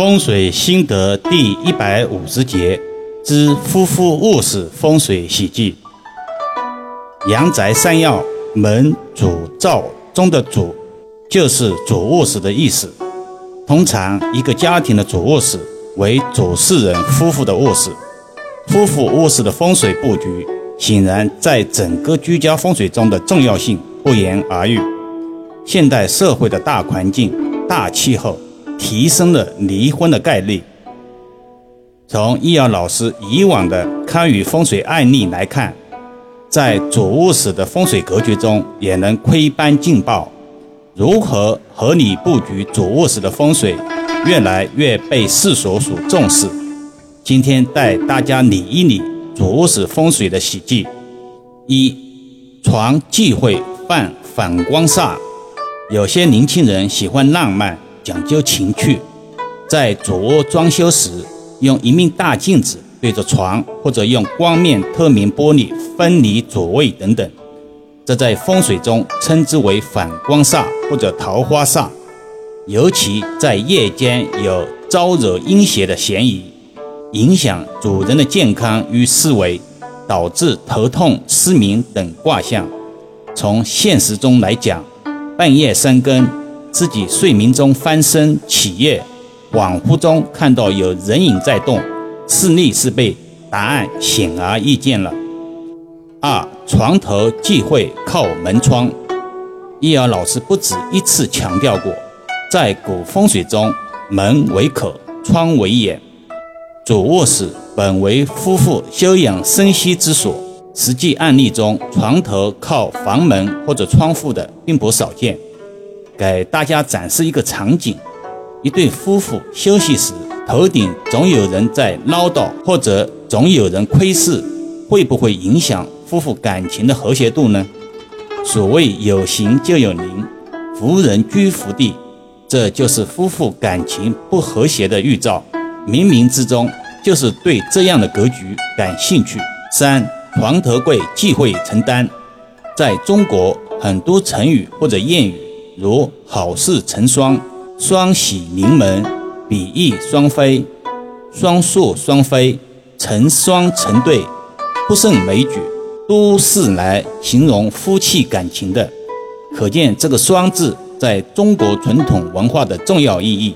风水心得第一百五十节之夫妇卧室风水喜忌。阳宅三要，门、主、灶中的主就是主卧室的意思。通常一个家庭的主卧室为主事人夫妇的卧室，夫妇卧室的风水布局，显然在整个居家风水中的重要性不言而喻。现代社会的大环境、大气候。提升了离婚的概率。从易遥老师以往的堪舆风水案例来看，在主卧室的风水格局中也能窥斑进豹。如何合理布局主卧室的风水，越来越被世俗所重视。今天带大家理一理主卧室风水的喜忌：一、床忌讳犯反光煞。有些年轻人喜欢浪漫。讲究情趣，在主卧装修时，用一面大镜子对着床，或者用光面透明玻璃分离主位等等，这在风水中称之为反光煞或者桃花煞，尤其在夜间有招惹阴邪的嫌疑，影响主人的健康与思维，导致头痛、失眠等卦象。从现实中来讲，半夜三更。自己睡眠中翻身起夜，恍惚中看到有人影在动，是利是弊？答案显而易见了。二床头忌讳靠门窗。易儿老师不止一次强调过，在古风水中，门为口，窗为眼。主卧室本为夫妇休养生息之所，实际案例中，床头靠房门或者窗户的并不少见。给大家展示一个场景：一对夫妇休息时，头顶总有人在唠叨，或者总有人窥视，会不会影响夫妇感情的和谐度呢？所谓有形就有灵，福人居福地，这就是夫妇感情不和谐的预兆。冥冥之中，就是对这样的格局感兴趣。三，床头柜忌讳承担。在中国，很多成语或者谚语。如好事成双、双喜临门、比翼双飞、双宿双飞、成双成对，不胜枚举，都是来形容夫妻感情的。可见这个“双”字在中国传统文化的重要意义。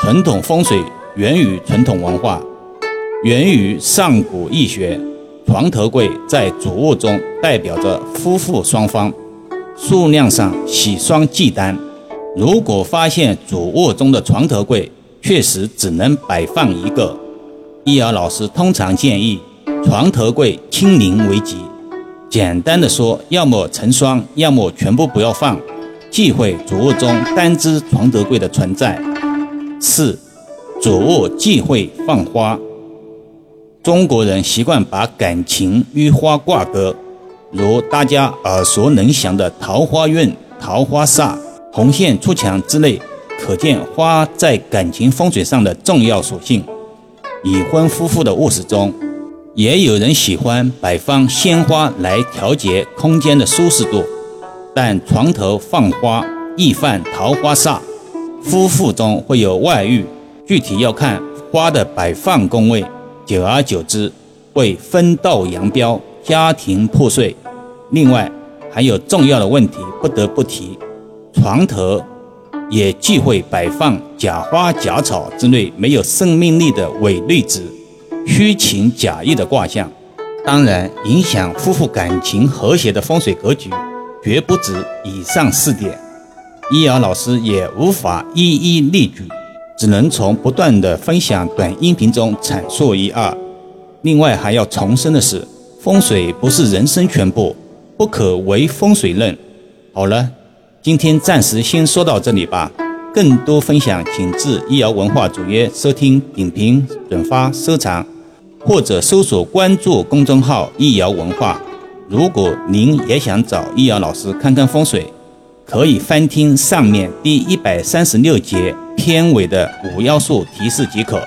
传统风水源于传统文化，源于上古易学。床头柜在主卧中代表着夫妇双方。数量上喜双忌单。如果发现主卧中的床头柜确实只能摆放一个，易遥老师通常建议床头柜清零为吉。简单的说，要么成双，要么全部不要放，忌讳主卧中单只床头柜的存在。四，主卧忌讳放花。中国人习惯把感情与花挂钩。如大家耳熟能详的桃花运、桃花煞、红线出墙之类，可见花在感情风水上的重要属性。已婚夫妇的卧室中，也有人喜欢摆放鲜花来调节空间的舒适度，但床头放花易犯桃花煞，夫妇中会有外遇。具体要看花的摆放宫位，久而久之会分道扬镳，家庭破碎。另外，还有重要的问题不得不提，床头也忌讳摆放假花假草之类没有生命力的伪绿植、虚情假意的卦象。当然，影响夫妇感情和谐的风水格局，绝不止以上四点。易遥老师也无法一一列举，只能从不断的分享短音频中阐述一二。另外，还要重申的是，风水不是人生全部。不可为风水论。好了，今天暂时先说到这里吧。更多分享，请至易瑶文化主页收听、点评、转发、收藏，或者搜索关注公众号“易瑶文化”。如果您也想找易瑶老师看看风水，可以翻听上面第一百三十六节片尾的五要素提示即可。